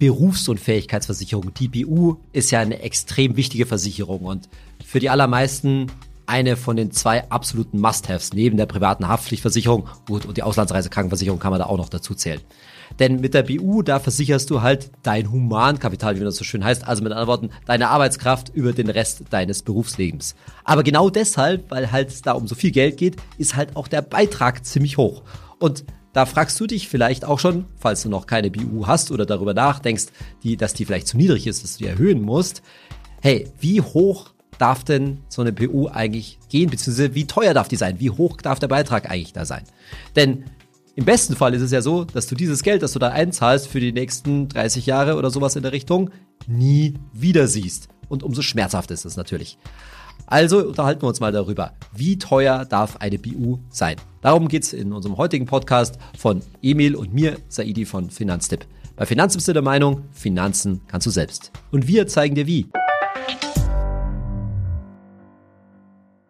Berufsunfähigkeitsversicherung. Die BU ist ja eine extrem wichtige Versicherung und für die allermeisten eine von den zwei absoluten Must-Haves neben der privaten Haftpflichtversicherung. Gut, und die Auslandsreisekrankenversicherung kann man da auch noch dazu zählen. Denn mit der BU, da versicherst du halt dein Humankapital, wie das so schön heißt, also mit anderen Worten, deine Arbeitskraft über den Rest deines Berufslebens. Aber genau deshalb, weil halt es da um so viel Geld geht, ist halt auch der Beitrag ziemlich hoch. Und da fragst du dich vielleicht auch schon, falls du noch keine BU hast oder darüber nachdenkst, die, dass die vielleicht zu niedrig ist, dass du die erhöhen musst. Hey, wie hoch darf denn so eine BU eigentlich gehen, beziehungsweise wie teuer darf die sein? Wie hoch darf der Beitrag eigentlich da sein? Denn im besten Fall ist es ja so, dass du dieses Geld, das du da einzahlst für die nächsten 30 Jahre oder sowas in der Richtung, nie wieder siehst. Und umso schmerzhaft ist es natürlich. Also unterhalten wir uns mal darüber, wie teuer darf eine BU sein. Darum geht's in unserem heutigen Podcast von Emil und mir, Saidi von Finanztipp. Bei Finanzen bist du der Meinung, Finanzen kannst du selbst. Und wir zeigen dir wie.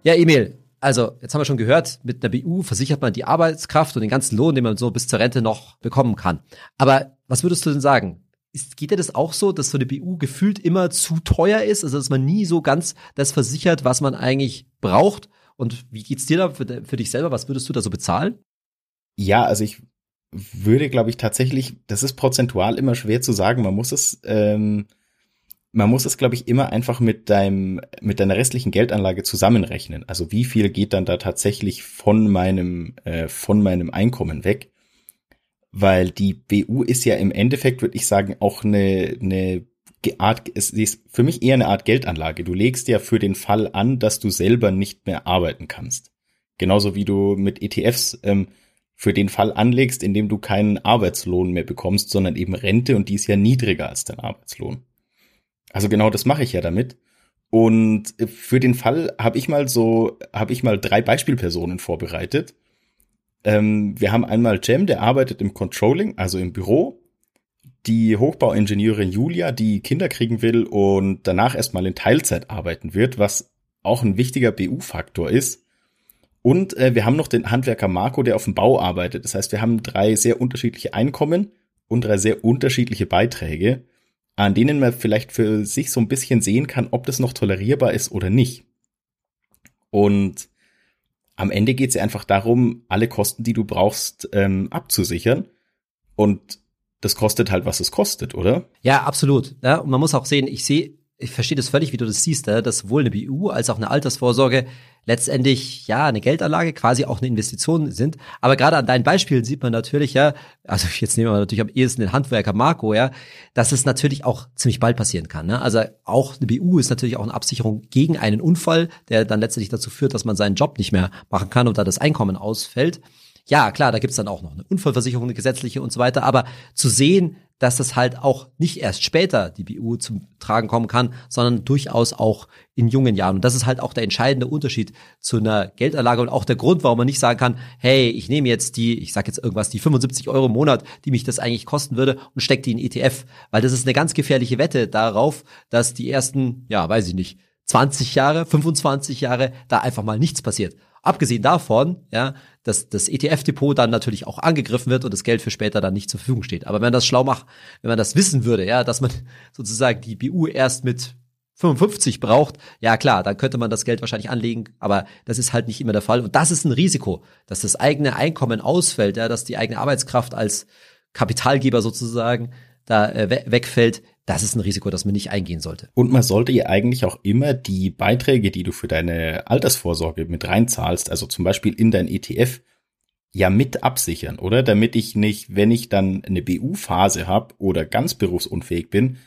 Ja, Emil, also jetzt haben wir schon gehört, mit einer BU versichert man die Arbeitskraft und den ganzen Lohn, den man so bis zur Rente noch bekommen kann. Aber was würdest du denn sagen? Ist, geht dir das auch so, dass so eine BU gefühlt immer zu teuer ist? Also dass man nie so ganz das versichert, was man eigentlich braucht? Und wie geht's dir da für, für dich selber? Was würdest du da so bezahlen? Ja, also ich würde, glaube ich, tatsächlich, das ist prozentual immer schwer zu sagen. Man muss es ähm, man muss es, glaube ich, immer einfach mit deinem, mit deiner restlichen Geldanlage zusammenrechnen. Also wie viel geht dann da tatsächlich von meinem, äh, von meinem Einkommen weg? Weil die BU ist ja im Endeffekt, würde ich sagen, auch eine, eine Art, es ist für mich eher eine Art Geldanlage. Du legst ja für den Fall an, dass du selber nicht mehr arbeiten kannst. Genauso wie du mit ETFs ähm, für den Fall anlegst, in dem du keinen Arbeitslohn mehr bekommst, sondern eben Rente und die ist ja niedriger als dein Arbeitslohn. Also genau das mache ich ja damit. Und für den Fall habe ich mal so, habe ich mal drei Beispielpersonen vorbereitet. Ähm, wir haben einmal Jem, der arbeitet im Controlling, also im Büro. Die Hochbauingenieurin Julia, die Kinder kriegen will und danach erstmal in Teilzeit arbeiten wird, was auch ein wichtiger BU-Faktor ist. Und äh, wir haben noch den Handwerker Marco, der auf dem Bau arbeitet. Das heißt, wir haben drei sehr unterschiedliche Einkommen und drei sehr unterschiedliche Beiträge an denen man vielleicht für sich so ein bisschen sehen kann, ob das noch tolerierbar ist oder nicht. Und am Ende geht es ja einfach darum, alle Kosten, die du brauchst, ähm, abzusichern. Und das kostet halt, was es kostet, oder? Ja, absolut. Ja, und man muss auch sehen, ich sehe ich verstehe das völlig, wie du das siehst, dass sowohl eine BU als auch eine Altersvorsorge letztendlich ja eine Geldanlage, quasi auch eine Investition sind. Aber gerade an deinen Beispielen sieht man natürlich ja, also jetzt nehmen wir natürlich am ehesten den Handwerker Marco, ja, dass es natürlich auch ziemlich bald passieren kann. Ne? Also auch eine BU ist natürlich auch eine Absicherung gegen einen Unfall, der dann letztendlich dazu führt, dass man seinen Job nicht mehr machen kann und da das Einkommen ausfällt. Ja, klar, da gibt's dann auch noch eine Unfallversicherung, eine gesetzliche und so weiter. Aber zu sehen, dass das halt auch nicht erst später die BU zum Tragen kommen kann, sondern durchaus auch in jungen Jahren. Und das ist halt auch der entscheidende Unterschied zu einer Geldanlage und auch der Grund, warum man nicht sagen kann, hey, ich nehme jetzt die, ich sag jetzt irgendwas, die 75 Euro im Monat, die mich das eigentlich kosten würde und stecke die in ETF. Weil das ist eine ganz gefährliche Wette darauf, dass die ersten, ja, weiß ich nicht, 20 Jahre, 25 Jahre da einfach mal nichts passiert. Abgesehen davon, ja, dass das ETF-Depot dann natürlich auch angegriffen wird und das Geld für später dann nicht zur Verfügung steht. Aber wenn man das schlau macht, wenn man das wissen würde, ja, dass man sozusagen die BU erst mit 55 braucht, ja klar, dann könnte man das Geld wahrscheinlich anlegen, aber das ist halt nicht immer der Fall. Und das ist ein Risiko, dass das eigene Einkommen ausfällt, ja, dass die eigene Arbeitskraft als Kapitalgeber sozusagen da äh, wegfällt, das ist ein Risiko, das man nicht eingehen sollte. Und man sollte ja eigentlich auch immer die Beiträge, die du für deine Altersvorsorge mit reinzahlst, also zum Beispiel in dein ETF, ja mit absichern, oder? Damit ich nicht, wenn ich dann eine BU-Phase habe oder ganz berufsunfähig bin,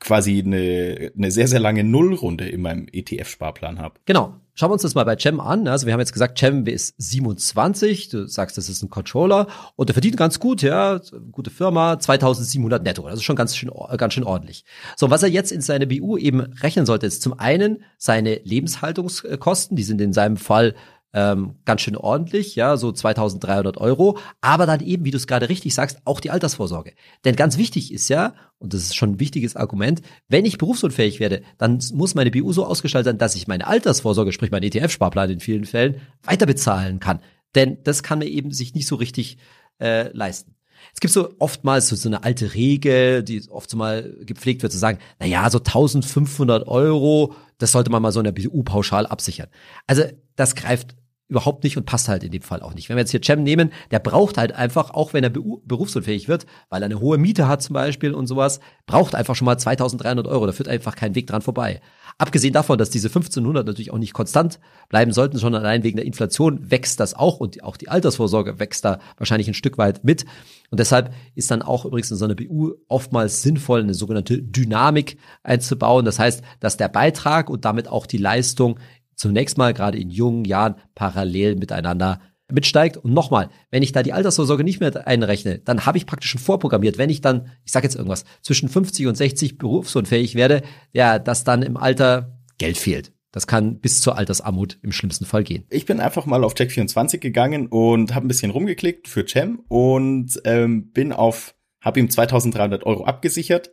quasi eine, eine sehr, sehr lange Nullrunde in meinem ETF-Sparplan habe. Genau. Schauen wir uns das mal bei Cem an. Also wir haben jetzt gesagt, Cem ist 27. Du sagst, das ist ein Controller und der verdient ganz gut, ja, gute Firma, 2700 netto. Das ist schon ganz schön, ganz schön ordentlich. So, was er jetzt in seine BU eben rechnen sollte, ist zum einen seine Lebenshaltungskosten. Die sind in seinem Fall ähm, ganz schön ordentlich, ja, so 2300 Euro, aber dann eben, wie du es gerade richtig sagst, auch die Altersvorsorge. Denn ganz wichtig ist ja, und das ist schon ein wichtiges Argument, wenn ich berufsunfähig werde, dann muss meine BU so ausgestaltet sein, dass ich meine Altersvorsorge, sprich mein ETF-Sparplan in vielen Fällen, weiter bezahlen kann. Denn das kann mir eben sich nicht so richtig äh, leisten. Es gibt so oftmals so, eine alte Regel, die oft so mal gepflegt wird, zu sagen, na ja, so 1500 Euro, das sollte man mal so in der BU-Pauschal absichern. Also das greift überhaupt nicht und passt halt in dem Fall auch nicht. Wenn wir jetzt hier Cem nehmen, der braucht halt einfach, auch wenn er berufsunfähig wird, weil er eine hohe Miete hat zum Beispiel und sowas, braucht einfach schon mal 2300 Euro. Da führt einfach kein Weg dran vorbei. Abgesehen davon, dass diese 1500 natürlich auch nicht konstant bleiben sollten, sondern allein wegen der Inflation wächst das auch und auch die Altersvorsorge wächst da wahrscheinlich ein Stück weit mit. Und deshalb ist dann auch übrigens in so einer BU oftmals sinnvoll, eine sogenannte Dynamik einzubauen. Das heißt, dass der Beitrag und damit auch die Leistung zunächst mal gerade in jungen Jahren parallel miteinander mitsteigt. Und nochmal, wenn ich da die Altersvorsorge nicht mehr einrechne, dann habe ich praktisch schon vorprogrammiert, wenn ich dann, ich sage jetzt irgendwas, zwischen 50 und 60 berufsunfähig werde, ja, dass dann im Alter Geld fehlt. Das kann bis zur Altersarmut im schlimmsten Fall gehen. Ich bin einfach mal auf Check24 gegangen und habe ein bisschen rumgeklickt für Cem und ähm, bin auf, habe ihm 2300 Euro abgesichert.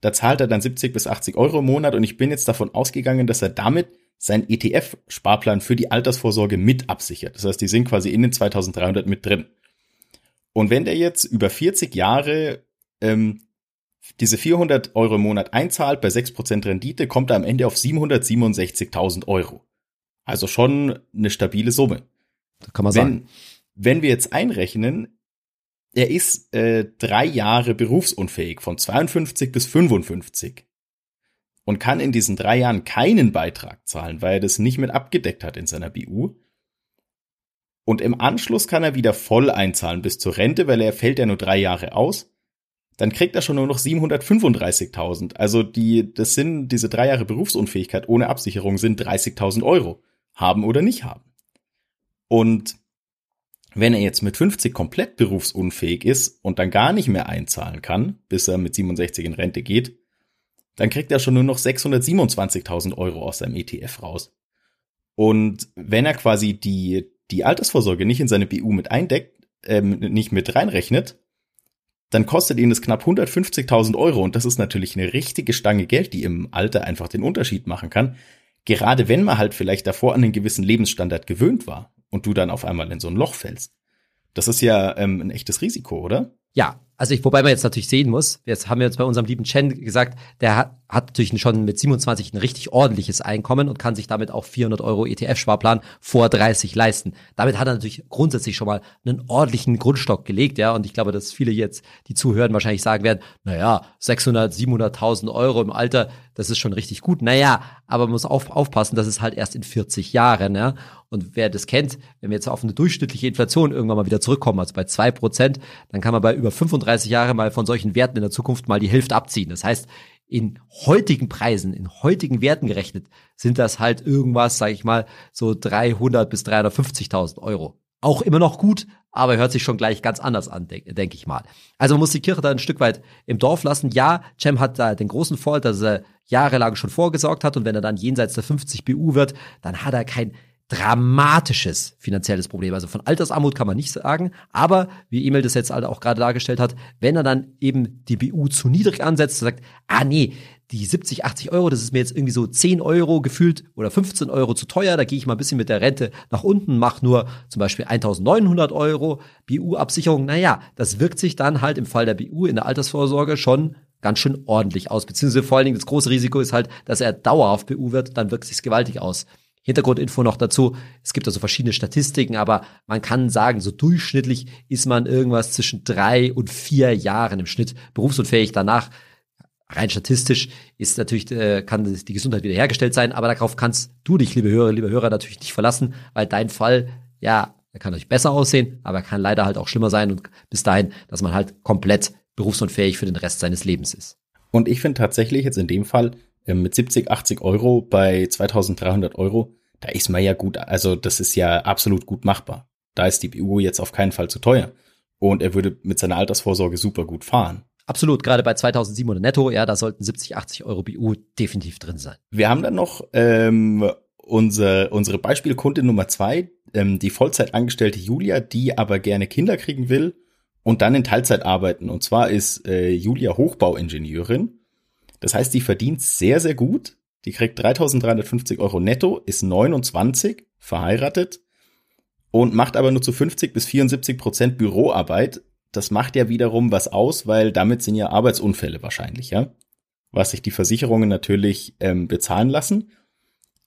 Da zahlt er dann 70 bis 80 Euro im Monat und ich bin jetzt davon ausgegangen, dass er damit sein ETF-Sparplan für die Altersvorsorge mit absichert. Das heißt, die sind quasi in den 2300 mit drin. Und wenn der jetzt über 40 Jahre ähm, diese 400 Euro im Monat einzahlt bei 6% Rendite, kommt er am Ende auf 767.000 Euro. Also schon eine stabile Summe. Da kann man wenn, sagen. Wenn wir jetzt einrechnen, er ist äh, drei Jahre berufsunfähig, von 52 bis 55 und kann in diesen drei Jahren keinen Beitrag zahlen, weil er das nicht mit abgedeckt hat in seiner BU. Und im Anschluss kann er wieder voll einzahlen bis zur Rente, weil er fällt ja nur drei Jahre aus. Dann kriegt er schon nur noch 735.000. Also die, das sind diese drei Jahre Berufsunfähigkeit ohne Absicherung sind 30.000 Euro. Haben oder nicht haben. Und wenn er jetzt mit 50 komplett berufsunfähig ist und dann gar nicht mehr einzahlen kann, bis er mit 67 in Rente geht, dann kriegt er schon nur noch 627.000 Euro aus seinem ETF raus. Und wenn er quasi die, die Altersvorsorge nicht in seine BU mit eindeckt, ähm, nicht mit reinrechnet, dann kostet ihn das knapp 150.000 Euro. Und das ist natürlich eine richtige Stange Geld, die im Alter einfach den Unterschied machen kann. Gerade wenn man halt vielleicht davor an einen gewissen Lebensstandard gewöhnt war und du dann auf einmal in so ein Loch fällst. Das ist ja ähm, ein echtes Risiko, oder? Ja, also ich, wobei man jetzt natürlich sehen muss, jetzt haben wir jetzt bei unserem lieben Chen gesagt, der hat, hat natürlich schon mit 27 ein richtig ordentliches Einkommen und kann sich damit auch 400 Euro ETF-Sparplan vor 30 leisten. Damit hat er natürlich grundsätzlich schon mal einen ordentlichen Grundstock gelegt, ja. Und ich glaube, dass viele jetzt, die zuhören, wahrscheinlich sagen werden, naja, 600, 700.000 Euro im Alter, das ist schon richtig gut. Naja, aber man muss auf, aufpassen, das ist halt erst in 40 Jahren, ja. Und wer das kennt, wenn wir jetzt auf eine durchschnittliche Inflation irgendwann mal wieder zurückkommen, also bei zwei Prozent, dann kann man bei über 35 Jahre mal von solchen Werten in der Zukunft mal die Hälfte abziehen. Das heißt, in heutigen Preisen, in heutigen Werten gerechnet, sind das halt irgendwas, sage ich mal, so 300 bis 350.000 Euro. Auch immer noch gut, aber hört sich schon gleich ganz anders an, denke denk ich mal. Also man muss die Kirche da ein Stück weit im Dorf lassen. Ja, Cem hat da den großen Vorteil, dass er jahrelang schon vorgesorgt hat und wenn er dann jenseits der 50 BU wird, dann hat er kein dramatisches finanzielles Problem. Also von Altersarmut kann man nicht sagen, aber wie Emil das jetzt auch gerade dargestellt hat, wenn er dann eben die BU zu niedrig ansetzt, sagt, ah nee, die 70, 80 Euro, das ist mir jetzt irgendwie so 10 Euro gefühlt oder 15 Euro zu teuer, da gehe ich mal ein bisschen mit der Rente nach unten, mach nur zum Beispiel 1900 Euro BU-Absicherung. Naja, das wirkt sich dann halt im Fall der BU in der Altersvorsorge schon ganz schön ordentlich aus. Beziehungsweise vor allen Dingen das große Risiko ist halt, dass er dauerhaft BU wird, dann wirkt sich's gewaltig aus. Hintergrundinfo noch dazu. Es gibt also verschiedene Statistiken, aber man kann sagen, so durchschnittlich ist man irgendwas zwischen drei und vier Jahren im Schnitt berufsunfähig. Danach, rein statistisch, ist natürlich, äh, kann die Gesundheit wiederhergestellt sein, aber darauf kannst du dich, liebe Hörer, liebe Hörer, natürlich nicht verlassen, weil dein Fall, ja, er kann natürlich besser aussehen, aber er kann leider halt auch schlimmer sein und bis dahin, dass man halt komplett berufsunfähig für den Rest seines Lebens ist. Und ich finde tatsächlich jetzt in dem Fall, mit 70, 80 Euro bei 2300 Euro, da ist man ja gut, also das ist ja absolut gut machbar. Da ist die BU jetzt auf keinen Fall zu teuer. Und er würde mit seiner Altersvorsorge super gut fahren. Absolut, gerade bei 2700 netto, ja, da sollten 70, 80 Euro BU definitiv drin sein. Wir haben dann noch ähm, unsere, unsere Beispielkundin Nummer zwei, ähm, die Vollzeitangestellte Julia, die aber gerne Kinder kriegen will und dann in Teilzeit arbeiten. Und zwar ist äh, Julia Hochbauingenieurin das heißt, die verdient sehr, sehr gut. Die kriegt 3350 Euro netto, ist 29, verheiratet und macht aber nur zu 50 bis 74 Prozent Büroarbeit. das macht ja wiederum was aus, weil damit sind ja Arbeitsunfälle wahrscheinlich, ja. Was sich die Versicherungen natürlich ähm, bezahlen lassen.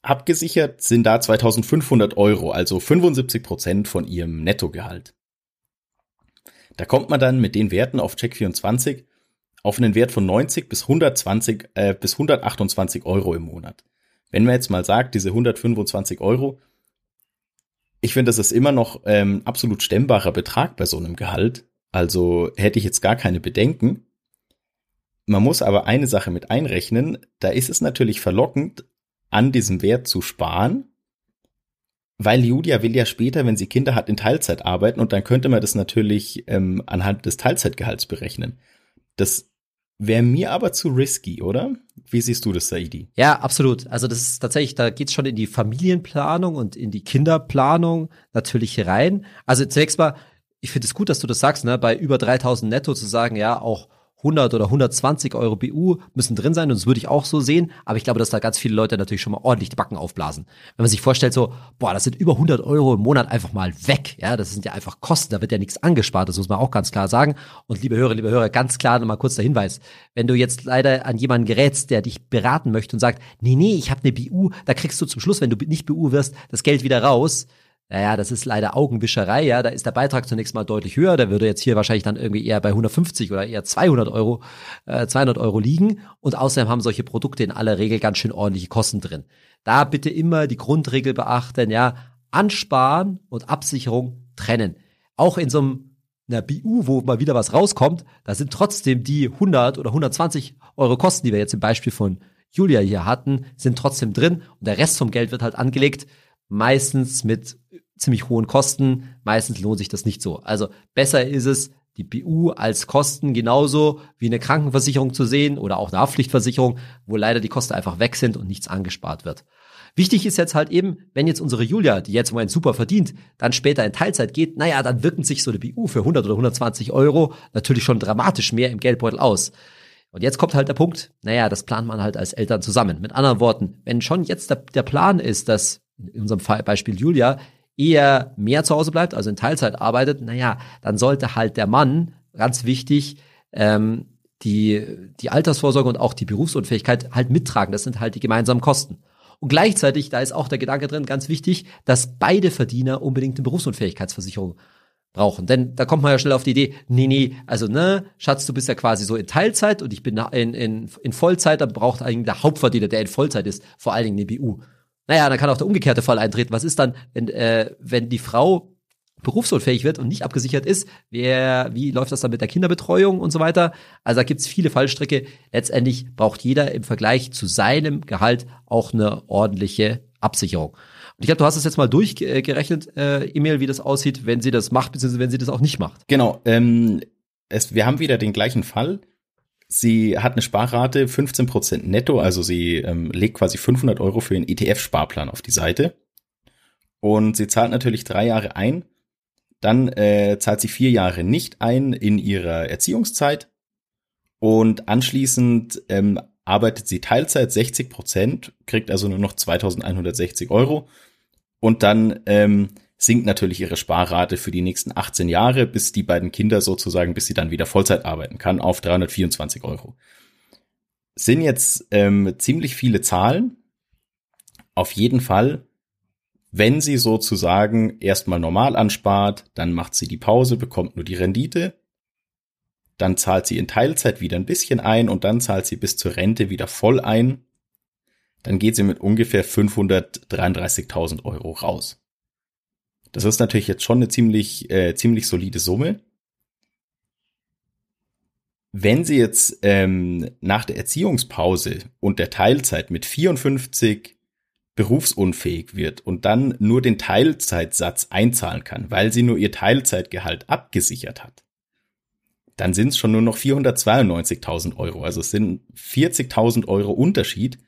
Abgesichert sind da 2500 Euro, also 75 Prozent von ihrem Nettogehalt. Da kommt man dann mit den Werten auf Check24 auf einen Wert von 90 bis 120 äh, bis 128 Euro im Monat. Wenn man jetzt mal sagt, diese 125 Euro, ich finde, das ist immer noch ähm, absolut stemmbarer Betrag bei so einem Gehalt. Also hätte ich jetzt gar keine Bedenken. Man muss aber eine Sache mit einrechnen. Da ist es natürlich verlockend, an diesem Wert zu sparen, weil Julia will ja später, wenn sie Kinder hat, in Teilzeit arbeiten und dann könnte man das natürlich ähm, anhand des Teilzeitgehalts berechnen. Das Wäre mir aber zu risky, oder? Wie siehst du das, Saidi? Ja, absolut. Also das ist tatsächlich, da geht's schon in die Familienplanung und in die Kinderplanung natürlich rein. Also zunächst mal, ich finde es gut, dass du das sagst, ne? bei über 3000 netto zu sagen, ja, auch 100 oder 120 Euro BU müssen drin sein und das würde ich auch so sehen. Aber ich glaube, dass da ganz viele Leute natürlich schon mal ordentlich die Backen aufblasen. Wenn man sich vorstellt, so, boah, das sind über 100 Euro im Monat einfach mal weg. Ja, das sind ja einfach Kosten, da wird ja nichts angespart. Das muss man auch ganz klar sagen. Und liebe Hörer, liebe Hörer, ganz klar nochmal kurz der Hinweis. Wenn du jetzt leider an jemanden gerätst, der dich beraten möchte und sagt, nee, nee, ich habe eine BU, da kriegst du zum Schluss, wenn du nicht BU wirst, das Geld wieder raus naja, das ist leider Augenwischerei, ja. Da ist der Beitrag zunächst mal deutlich höher. Der würde jetzt hier wahrscheinlich dann irgendwie eher bei 150 oder eher 200 Euro, äh, 200 Euro liegen. Und außerdem haben solche Produkte in aller Regel ganz schön ordentliche Kosten drin. Da bitte immer die Grundregel beachten, ja. Ansparen und Absicherung trennen. Auch in so einem einer BU, wo mal wieder was rauskommt, da sind trotzdem die 100 oder 120 Euro Kosten, die wir jetzt im Beispiel von Julia hier hatten, sind trotzdem drin und der Rest vom Geld wird halt angelegt meistens mit ziemlich hohen Kosten. Meistens lohnt sich das nicht so. Also besser ist es, die BU als Kosten genauso wie eine Krankenversicherung zu sehen oder auch eine Haftpflichtversicherung, wo leider die Kosten einfach weg sind und nichts angespart wird. Wichtig ist jetzt halt eben, wenn jetzt unsere Julia, die jetzt im Moment super verdient, dann später in Teilzeit geht, naja, dann wirken sich so eine BU für 100 oder 120 Euro natürlich schon dramatisch mehr im Geldbeutel aus. Und jetzt kommt halt der Punkt, naja, das plant man halt als Eltern zusammen. Mit anderen Worten, wenn schon jetzt der, der Plan ist, dass in unserem Fall, Beispiel Julia, eher mehr zu Hause bleibt, also in Teilzeit arbeitet, naja, dann sollte halt der Mann, ganz wichtig, ähm, die, die Altersvorsorge und auch die Berufsunfähigkeit halt mittragen. Das sind halt die gemeinsamen Kosten. Und gleichzeitig, da ist auch der Gedanke drin, ganz wichtig, dass beide Verdiener unbedingt eine Berufsunfähigkeitsversicherung brauchen. Denn da kommt man ja schnell auf die Idee, nee, nee, also ne, Schatz, du bist ja quasi so in Teilzeit und ich bin in, in, in Vollzeit, dann braucht eigentlich der Hauptverdiener, der in Vollzeit ist, vor allen Dingen eine BU. Naja, dann kann auch der umgekehrte Fall eintreten. Was ist dann, wenn, äh, wenn die Frau berufsunfähig wird und nicht abgesichert ist, wer, wie läuft das dann mit der Kinderbetreuung und so weiter? Also da gibt's viele Fallstricke. Letztendlich braucht jeder im Vergleich zu seinem Gehalt auch eine ordentliche Absicherung. Und ich glaube, du hast es jetzt mal durchgerechnet, äh, E-Mail, wie das aussieht, wenn sie das macht, beziehungsweise wenn sie das auch nicht macht. Genau. Ähm, es, wir haben wieder den gleichen Fall. Sie hat eine Sparrate 15% netto, also sie ähm, legt quasi 500 Euro für einen ETF-Sparplan auf die Seite. Und sie zahlt natürlich drei Jahre ein. Dann äh, zahlt sie vier Jahre nicht ein in ihrer Erziehungszeit. Und anschließend ähm, arbeitet sie Teilzeit 60 Prozent, kriegt also nur noch 2160 Euro. Und dann ähm, sinkt natürlich ihre Sparrate für die nächsten 18 Jahre, bis die beiden Kinder sozusagen, bis sie dann wieder Vollzeit arbeiten kann, auf 324 Euro. Sind jetzt ähm, ziemlich viele Zahlen. Auf jeden Fall, wenn sie sozusagen erstmal normal anspart, dann macht sie die Pause, bekommt nur die Rendite, dann zahlt sie in Teilzeit wieder ein bisschen ein und dann zahlt sie bis zur Rente wieder voll ein, dann geht sie mit ungefähr 533.000 Euro raus. Das ist natürlich jetzt schon eine ziemlich, äh, ziemlich solide Summe. Wenn sie jetzt ähm, nach der Erziehungspause und der Teilzeit mit 54 berufsunfähig wird und dann nur den Teilzeitsatz einzahlen kann, weil sie nur ihr Teilzeitgehalt abgesichert hat, dann sind es schon nur noch 492.000 Euro. Also es sind 40.000 Euro Unterschied,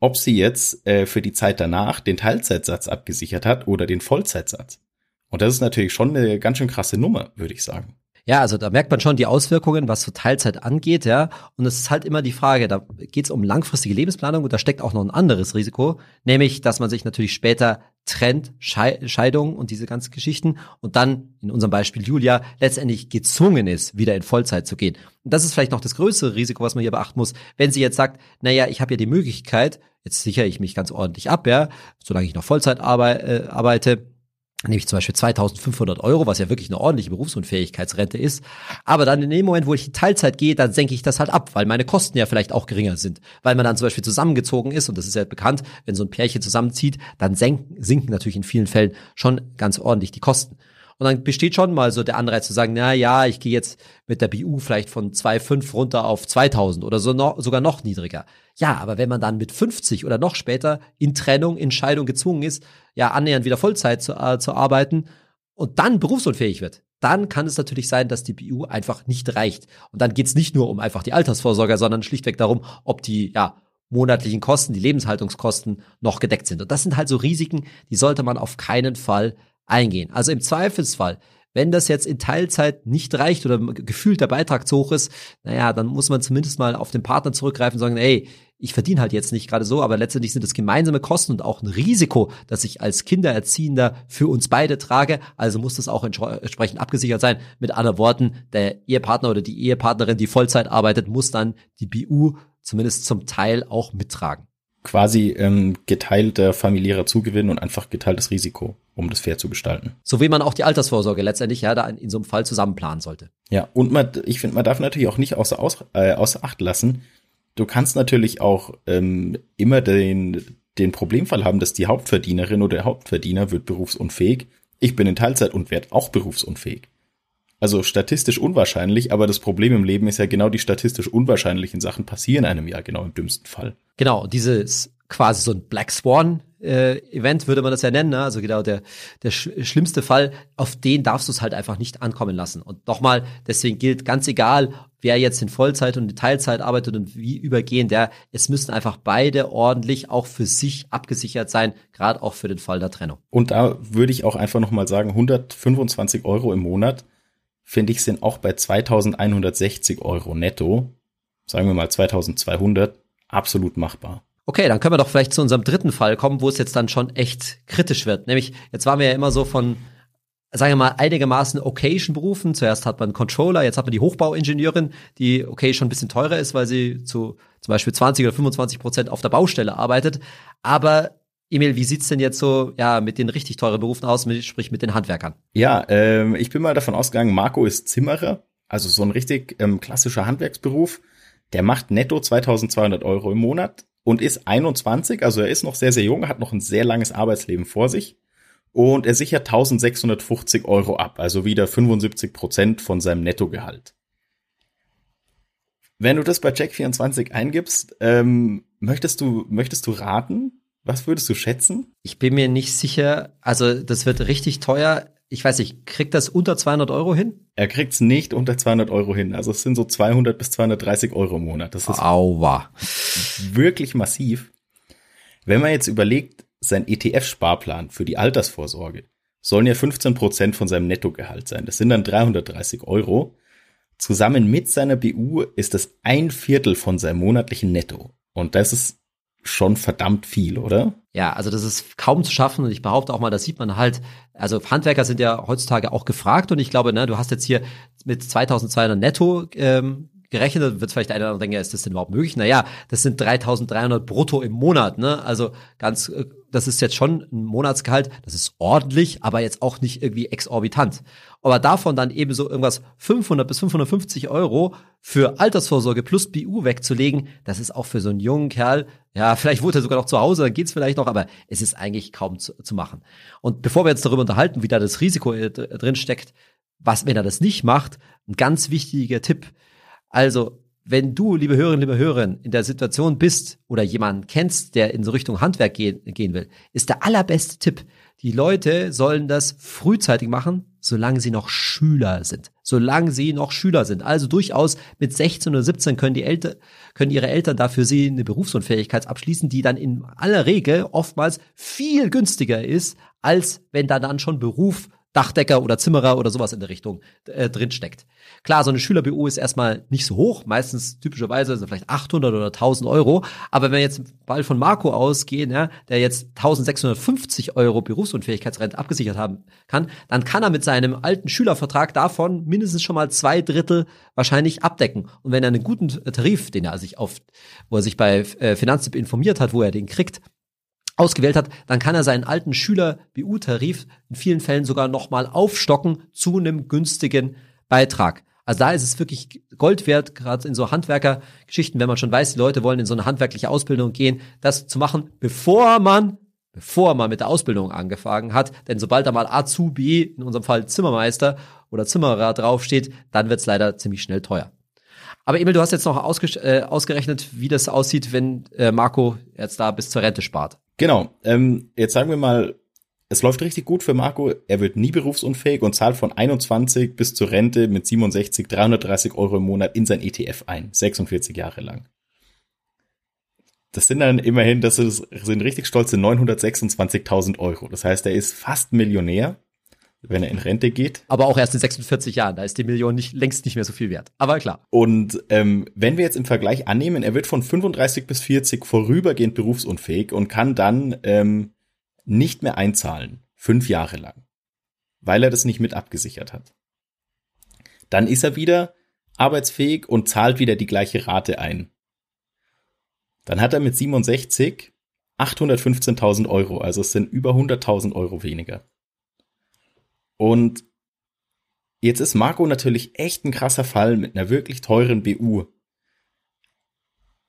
ob sie jetzt äh, für die Zeit danach den Teilzeitsatz abgesichert hat oder den Vollzeitsatz. Und das ist natürlich schon eine ganz schön krasse Nummer, würde ich sagen. Ja, also da merkt man schon die Auswirkungen, was so Teilzeit angeht, ja. Und es ist halt immer die Frage, da geht es um langfristige Lebensplanung und da steckt auch noch ein anderes Risiko, nämlich, dass man sich natürlich später trennt, Scheidung und diese ganzen Geschichten und dann, in unserem Beispiel Julia, letztendlich gezwungen ist, wieder in Vollzeit zu gehen. Und das ist vielleicht noch das größere Risiko, was man hier beachten muss, wenn sie jetzt sagt, naja, ich habe ja die Möglichkeit, jetzt sichere ich mich ganz ordentlich ab, ja, solange ich noch Vollzeit äh, arbeite, nämlich zum Beispiel 2500 Euro, was ja wirklich eine ordentliche Berufsunfähigkeitsrente ist. Aber dann in dem Moment, wo ich in Teilzeit gehe, dann senke ich das halt ab, weil meine Kosten ja vielleicht auch geringer sind. Weil man dann zum Beispiel zusammengezogen ist, und das ist ja bekannt, wenn so ein Pärchen zusammenzieht, dann senken, sinken natürlich in vielen Fällen schon ganz ordentlich die Kosten. Und dann besteht schon mal so der Anreiz zu sagen, na ja, ich gehe jetzt mit der BU vielleicht von 2,5 runter auf 2000 oder so noch, sogar noch niedriger. Ja, aber wenn man dann mit 50 oder noch später in Trennung, in Scheidung gezwungen ist, ja, annähernd wieder Vollzeit zu, äh, zu arbeiten und dann berufsunfähig wird, dann kann es natürlich sein, dass die BU einfach nicht reicht. Und dann geht es nicht nur um einfach die Altersvorsorge, sondern schlichtweg darum, ob die, ja, monatlichen Kosten, die Lebenshaltungskosten noch gedeckt sind. Und das sind halt so Risiken, die sollte man auf keinen Fall eingehen. Also im Zweifelsfall, wenn das jetzt in Teilzeit nicht reicht oder gefühlt der Beitrag zu hoch ist, naja, dann muss man zumindest mal auf den Partner zurückgreifen und sagen, ey, ich verdiene halt jetzt nicht gerade so, aber letztendlich sind es gemeinsame Kosten und auch ein Risiko, das ich als Kindererziehender für uns beide trage. Also muss das auch entsprechend abgesichert sein. Mit anderen Worten, der Ehepartner oder die Ehepartnerin, die Vollzeit arbeitet, muss dann die BU zumindest zum Teil auch mittragen quasi ähm, geteilter familiärer Zugewinn und einfach geteiltes Risiko, um das fair zu gestalten. So wie man auch die Altersvorsorge letztendlich ja da in, in so einem Fall zusammenplanen sollte. Ja, und man, ich finde, man darf natürlich auch nicht außer, aus, äh, außer Acht lassen. Du kannst natürlich auch ähm, immer den, den Problemfall haben, dass die Hauptverdienerin oder der Hauptverdiener wird berufsunfähig. Ich bin in Teilzeit und werde auch berufsunfähig. Also statistisch unwahrscheinlich, aber das Problem im Leben ist ja genau die statistisch unwahrscheinlichen Sachen passieren einem ja genau im dümmsten Fall. Genau, dieses quasi so ein Black Swan äh, Event würde man das ja nennen, ne? also genau der der sch schlimmste Fall, auf den darfst du es halt einfach nicht ankommen lassen. Und nochmal, deswegen gilt ganz egal, wer jetzt in Vollzeit und in Teilzeit arbeitet und wie übergehen, der es müssen einfach beide ordentlich auch für sich abgesichert sein, gerade auch für den Fall der Trennung. Und da würde ich auch einfach nochmal sagen, 125 Euro im Monat finde ich, sind auch bei 2160 Euro netto, sagen wir mal 2200, absolut machbar. Okay, dann können wir doch vielleicht zu unserem dritten Fall kommen, wo es jetzt dann schon echt kritisch wird. Nämlich, jetzt waren wir ja immer so von, sagen wir mal, einigermaßen okayen Berufen. Zuerst hat man Controller, jetzt hat man die Hochbauingenieurin, die okay schon ein bisschen teurer ist, weil sie zu zum Beispiel 20 oder 25 Prozent auf der Baustelle arbeitet. Aber Emil, wie sieht's denn jetzt so ja mit den richtig teuren Berufen aus, mit, sprich mit den Handwerkern? Ja, ähm, ich bin mal davon ausgegangen, Marco ist Zimmerer, also so ein richtig ähm, klassischer Handwerksberuf. Der macht netto 2200 Euro im Monat und ist 21, also er ist noch sehr, sehr jung, hat noch ein sehr langes Arbeitsleben vor sich und er sichert 1650 Euro ab, also wieder 75 Prozent von seinem Nettogehalt. Wenn du das bei Check24 eingibst, ähm, möchtest du, möchtest du raten, was würdest du schätzen? Ich bin mir nicht sicher. Also das wird richtig teuer. Ich weiß nicht, kriegt das unter 200 Euro hin? Er kriegt's nicht unter 200 Euro hin. Also es sind so 200 bis 230 Euro im Monat. Das ist Aua. wirklich massiv. Wenn man jetzt überlegt, sein ETF-Sparplan für die Altersvorsorge sollen ja 15 Prozent von seinem Nettogehalt sein. Das sind dann 330 Euro. Zusammen mit seiner BU ist das ein Viertel von seinem monatlichen Netto. Und das ist schon verdammt viel, oder? Ja, also das ist kaum zu schaffen und ich behaupte auch mal, das sieht man halt, also Handwerker sind ja heutzutage auch gefragt und ich glaube, ne, du hast jetzt hier mit 2200 netto ähm, gerechnet, wird vielleicht einer denken, ist das denn überhaupt möglich? Naja, das sind 3300 brutto im Monat, ne? Also ganz, äh, das ist jetzt schon ein Monatsgehalt, das ist ordentlich, aber jetzt auch nicht irgendwie exorbitant. Aber davon dann eben so irgendwas 500 bis 550 Euro für Altersvorsorge plus BU wegzulegen, das ist auch für so einen jungen Kerl, ja, vielleicht wohnt er sogar noch zu Hause, dann geht's vielleicht noch, aber es ist eigentlich kaum zu, zu machen. Und bevor wir jetzt darüber unterhalten, wie da das Risiko äh, drin steckt, was, wenn er das nicht macht, ein ganz wichtiger Tipp, also, wenn du, liebe Hörerinnen, liebe Hörer, in der Situation bist oder jemanden kennst, der in so Richtung Handwerk gehen, gehen will, ist der allerbeste Tipp. Die Leute sollen das frühzeitig machen, solange sie noch Schüler sind. Solange sie noch Schüler sind. Also durchaus mit 16 oder 17 können die Eltern, können ihre Eltern dafür sie eine Berufsunfähigkeit abschließen, die dann in aller Regel oftmals viel günstiger ist, als wenn da dann schon Beruf Dachdecker oder Zimmerer oder sowas in der Richtung äh, drin steckt. Klar, so eine Schüler-BU ist erstmal nicht so hoch, meistens typischerweise sind vielleicht 800 oder 1000 Euro, aber wenn wir jetzt bald von Marco ausgehen, ja, der jetzt 1650 Euro Berufsunfähigkeitsrente abgesichert haben kann, dann kann er mit seinem alten Schülervertrag davon mindestens schon mal zwei Drittel wahrscheinlich abdecken. Und wenn er einen guten Tarif, den er sich auf, wo er sich bei äh, Finanztipp informiert hat, wo er den kriegt, ausgewählt hat, dann kann er seinen alten Schüler-BU-Tarif in vielen Fällen sogar nochmal aufstocken zu einem günstigen Beitrag. Also da ist es wirklich Gold wert, gerade in so Handwerkergeschichten, wenn man schon weiß, die Leute wollen in so eine handwerkliche Ausbildung gehen, das zu machen, bevor man bevor man mit der Ausbildung angefangen hat. Denn sobald da mal Azubi, in unserem Fall Zimmermeister oder Zimmerer draufsteht, dann wird's leider ziemlich schnell teuer. Aber Emil, du hast jetzt noch ausge äh, ausgerechnet, wie das aussieht, wenn äh, Marco jetzt da bis zur Rente spart. Genau. Ähm, jetzt sagen wir mal, es läuft richtig gut für Marco. Er wird nie berufsunfähig und zahlt von 21 bis zur Rente mit 67 330 Euro im Monat in sein ETF ein. 46 Jahre lang. Das sind dann immerhin, das sind richtig stolze 926.000 Euro. Das heißt, er ist fast Millionär, wenn er in Rente geht. Aber auch erst in 46 Jahren, da ist die Million nicht, längst nicht mehr so viel wert. Aber klar. Und ähm, wenn wir jetzt im Vergleich annehmen, er wird von 35 bis 40 vorübergehend berufsunfähig und kann dann ähm, nicht mehr einzahlen, fünf Jahre lang, weil er das nicht mit abgesichert hat. Dann ist er wieder arbeitsfähig und zahlt wieder die gleiche Rate ein. Dann hat er mit 67 815.000 Euro, also es sind über 100.000 Euro weniger. Und jetzt ist Marco natürlich echt ein krasser Fall mit einer wirklich teuren BU.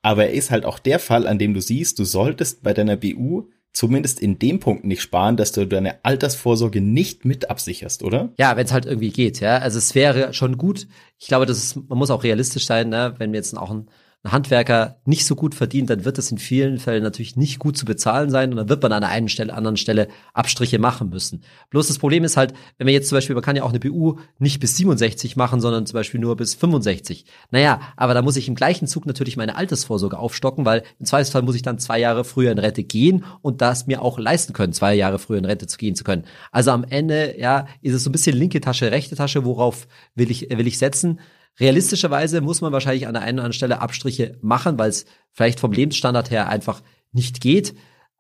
Aber er ist halt auch der Fall, an dem du siehst, du solltest bei deiner BU zumindest in dem Punkt nicht sparen, dass du deine Altersvorsorge nicht mit absicherst, oder? Ja, wenn es halt irgendwie geht, ja. Also es wäre schon gut. Ich glaube, das ist, man muss auch realistisch sein, ne? wenn wir jetzt auch ein Handwerker nicht so gut verdient, dann wird es in vielen Fällen natürlich nicht gut zu bezahlen sein und dann wird man an der einen Stelle, anderen Stelle Abstriche machen müssen. Bloß das Problem ist halt, wenn wir jetzt zum Beispiel, man kann ja auch eine BU nicht bis 67 machen, sondern zum Beispiel nur bis 65. Naja, aber da muss ich im gleichen Zug natürlich meine Altersvorsorge aufstocken, weil im Zweifelsfall muss ich dann zwei Jahre früher in Rente gehen und das mir auch leisten können, zwei Jahre früher in Rente zu gehen zu können. Also am Ende, ja, ist es so ein bisschen linke Tasche, rechte Tasche, worauf will ich, will ich setzen? Realistischerweise muss man wahrscheinlich an der einen oder anderen Stelle Abstriche machen, weil es vielleicht vom Lebensstandard her einfach nicht geht.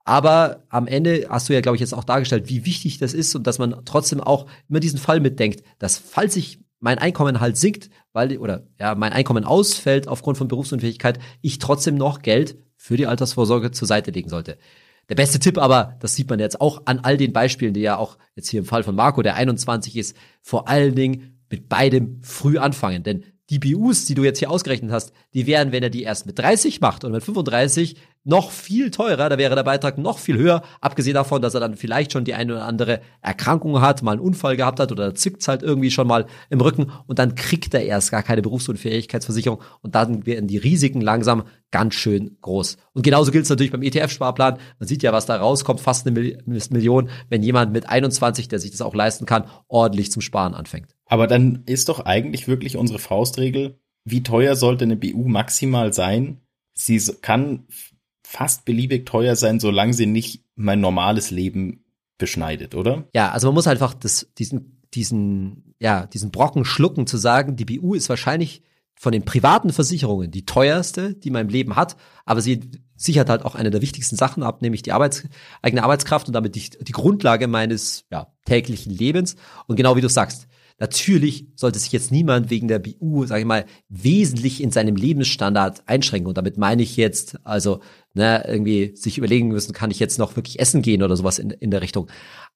Aber am Ende hast du ja, glaube ich, jetzt auch dargestellt, wie wichtig das ist und dass man trotzdem auch immer diesen Fall mitdenkt, dass falls ich mein Einkommen halt sinkt, weil oder ja mein Einkommen ausfällt aufgrund von Berufsunfähigkeit, ich trotzdem noch Geld für die Altersvorsorge zur Seite legen sollte. Der beste Tipp aber, das sieht man jetzt auch an all den Beispielen, die ja auch jetzt hier im Fall von Marco, der 21 ist, vor allen Dingen mit beidem früh anfangen. Denn die BUs, die du jetzt hier ausgerechnet hast, die wären, wenn er die erst mit 30 macht und mit 35 noch viel teurer, da wäre der Beitrag noch viel höher, abgesehen davon, dass er dann vielleicht schon die eine oder andere Erkrankung hat, mal einen Unfall gehabt hat oder zickt's halt irgendwie schon mal im Rücken und dann kriegt er erst gar keine Berufsunfähigkeitsversicherung und dann werden die Risiken langsam ganz schön groß. Und genauso gilt es natürlich beim ETF-Sparplan. Man sieht ja, was da rauskommt, fast eine Million, wenn jemand mit 21, der sich das auch leisten kann, ordentlich zum Sparen anfängt. Aber dann ist doch eigentlich wirklich unsere Faustregel, wie teuer sollte eine BU maximal sein? Sie kann fast beliebig teuer sein, solange sie nicht mein normales Leben beschneidet, oder? Ja, also man muss einfach das, diesen, diesen, ja, diesen Brocken schlucken, zu sagen, die BU ist wahrscheinlich von den privaten Versicherungen die teuerste, die im Leben hat, aber sie sichert halt auch eine der wichtigsten Sachen ab, nämlich die Arbeits eigene Arbeitskraft und damit die, die Grundlage meines ja, täglichen Lebens. Und genau wie du sagst, Natürlich sollte sich jetzt niemand wegen der BU, sage ich mal, wesentlich in seinem Lebensstandard einschränken. Und damit meine ich jetzt, also ne, irgendwie sich überlegen müssen, kann ich jetzt noch wirklich essen gehen oder sowas in, in der Richtung.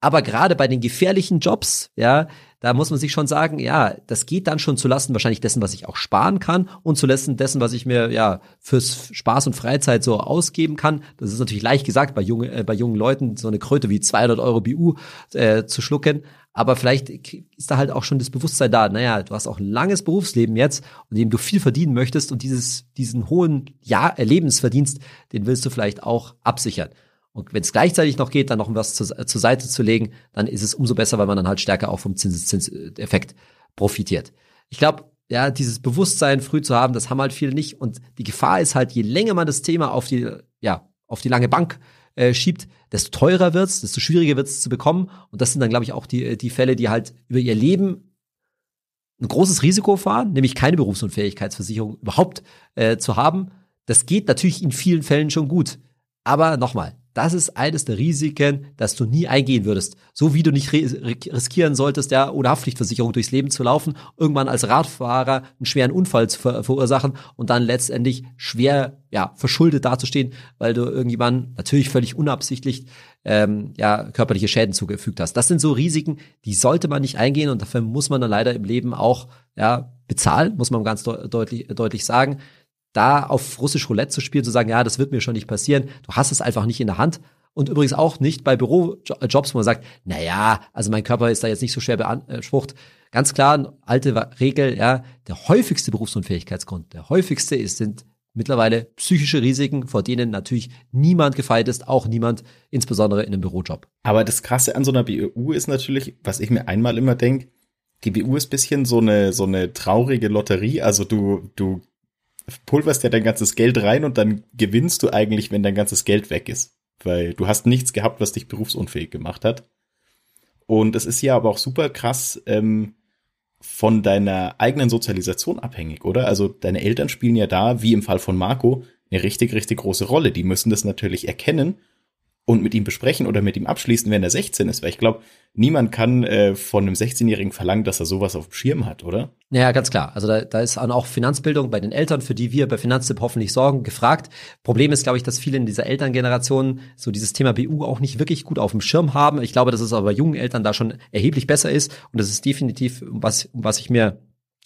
Aber gerade bei den gefährlichen Jobs, ja, da muss man sich schon sagen, ja, das geht dann schon zulasten wahrscheinlich dessen, was ich auch sparen kann und zulasten dessen, was ich mir ja fürs Spaß und Freizeit so ausgeben kann. Das ist natürlich leicht gesagt bei, junge, äh, bei jungen Leuten so eine Kröte wie 200 Euro BU äh, zu schlucken. Aber vielleicht ist da halt auch schon das Bewusstsein da, naja, du hast auch ein langes Berufsleben jetzt, in dem du viel verdienen möchtest und dieses, diesen hohen ja äh, Lebensverdienst, den willst du vielleicht auch absichern. Und wenn es gleichzeitig noch geht, dann noch was zur, zur Seite zu legen, dann ist es umso besser, weil man dann halt stärker auch vom Zinseszinseffekt profitiert. Ich glaube, ja, dieses Bewusstsein früh zu haben, das haben halt viele nicht. Und die Gefahr ist halt, je länger man das Thema auf die, ja, auf die lange Bank äh, schiebt, desto teurer wird's, desto schwieriger wird's zu bekommen. Und das sind dann, glaube ich, auch die, die Fälle, die halt über ihr Leben ein großes Risiko fahren, nämlich keine Berufsunfähigkeitsversicherung überhaupt äh, zu haben. Das geht natürlich in vielen Fällen schon gut. Aber nochmal, das ist eines der Risiken, dass du nie eingehen würdest. So wie du nicht riskieren solltest, ja, ohne Haftpflichtversicherung durchs Leben zu laufen, irgendwann als Radfahrer einen schweren Unfall zu ver verursachen und dann letztendlich schwer, ja, verschuldet dazustehen, weil du irgendjemand natürlich völlig unabsichtlich, ähm, ja, körperliche Schäden zugefügt hast. Das sind so Risiken, die sollte man nicht eingehen und dafür muss man dann leider im Leben auch, ja, bezahlen, muss man ganz de deutlich, deutlich sagen da auf russisch Roulette zu spielen, zu sagen, ja, das wird mir schon nicht passieren. Du hast es einfach nicht in der Hand. Und übrigens auch nicht bei Bürojobs, wo man sagt, na ja, also mein Körper ist da jetzt nicht so schwer beansprucht. Ganz klar, alte Regel, ja, der häufigste Berufsunfähigkeitsgrund, der häufigste ist, sind mittlerweile psychische Risiken, vor denen natürlich niemand gefeit ist, auch niemand, insbesondere in einem Bürojob. Aber das Krasse an so einer BU ist natürlich, was ich mir einmal immer denke, die BU ist bisschen so eine, so eine traurige Lotterie. Also du, du pulverst ja dein ganzes Geld rein und dann gewinnst du eigentlich, wenn dein ganzes Geld weg ist. Weil du hast nichts gehabt, was dich berufsunfähig gemacht hat. Und es ist ja aber auch super krass ähm, von deiner eigenen Sozialisation abhängig, oder? Also deine Eltern spielen ja da, wie im Fall von Marco, eine richtig, richtig große Rolle. Die müssen das natürlich erkennen und mit ihm besprechen oder mit ihm abschließen, wenn er 16 ist. Weil ich glaube, niemand kann äh, von einem 16-Jährigen verlangen, dass er sowas auf dem Schirm hat, oder? Ja, ganz klar. Also da, da ist auch Finanzbildung bei den Eltern, für die wir bei Finanztipp hoffentlich sorgen, gefragt. Problem ist, glaube ich, dass viele in dieser Elterngeneration so dieses Thema BU auch nicht wirklich gut auf dem Schirm haben. Ich glaube, dass es aber bei jungen Eltern da schon erheblich besser ist. Und das ist definitiv, was, was ich mir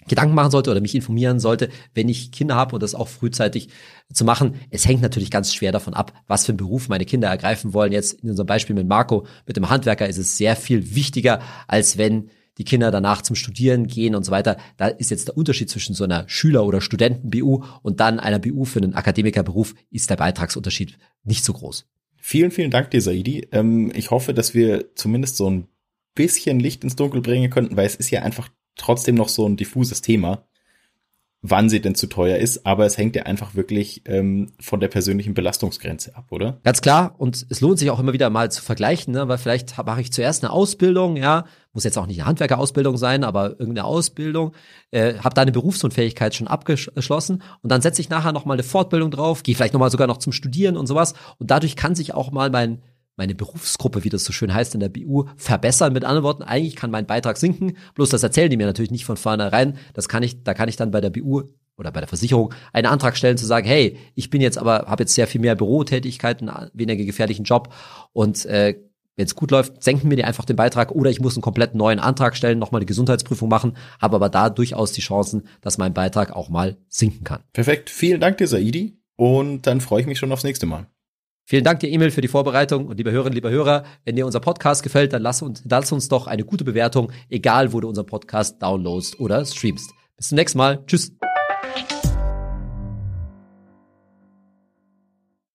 Gedanken machen sollte oder mich informieren sollte, wenn ich Kinder habe und das auch frühzeitig zu machen. Es hängt natürlich ganz schwer davon ab, was für einen Beruf meine Kinder ergreifen wollen. Jetzt in unserem Beispiel mit Marco, mit dem Handwerker ist es sehr viel wichtiger, als wenn die Kinder danach zum Studieren gehen und so weiter. Da ist jetzt der Unterschied zwischen so einer Schüler- oder Studenten-BU und dann einer BU für einen Akademikerberuf, ist der Beitragsunterschied nicht so groß. Vielen, vielen Dank dir, Saidi. Ähm, ich hoffe, dass wir zumindest so ein bisschen Licht ins Dunkel bringen könnten, weil es ist ja einfach trotzdem noch so ein diffuses Thema, wann sie denn zu teuer ist, aber es hängt ja einfach wirklich ähm, von der persönlichen Belastungsgrenze ab, oder? Ganz klar. Und es lohnt sich auch immer wieder mal zu vergleichen, ne? weil vielleicht mache ich zuerst eine Ausbildung, ja, muss jetzt auch nicht eine Handwerkerausbildung sein, aber irgendeine Ausbildung, äh, habe da eine Berufsunfähigkeit schon abgeschlossen. Und dann setze ich nachher noch mal eine Fortbildung drauf, gehe vielleicht noch mal sogar noch zum Studieren und sowas. Und dadurch kann sich auch mal mein meine Berufsgruppe, wie das so schön heißt in der BU, verbessern. Mit anderen Worten, eigentlich kann mein Beitrag sinken. Bloß das erzählen die mir natürlich nicht von vornherein. Das kann ich, da kann ich dann bei der BU oder bei der Versicherung einen Antrag stellen zu sagen, hey, ich bin jetzt aber, habe jetzt sehr viel mehr Bürotätigkeiten, weniger gefährlichen Job und äh, wenn es gut läuft, senken mir die einfach den Beitrag oder ich muss einen komplett neuen Antrag stellen, nochmal die Gesundheitsprüfung machen, habe aber da durchaus die Chancen, dass mein Beitrag auch mal sinken kann. Perfekt, vielen Dank dir, Saidi. Und dann freue ich mich schon aufs nächste Mal. Vielen Dank dir, Emil, für die Vorbereitung. Und liebe Hörerinnen, liebe Hörer, wenn dir unser Podcast gefällt, dann lass uns, lass uns doch eine gute Bewertung, egal wo du unser Podcast downloadst oder streamst. Bis zum nächsten Mal. Tschüss.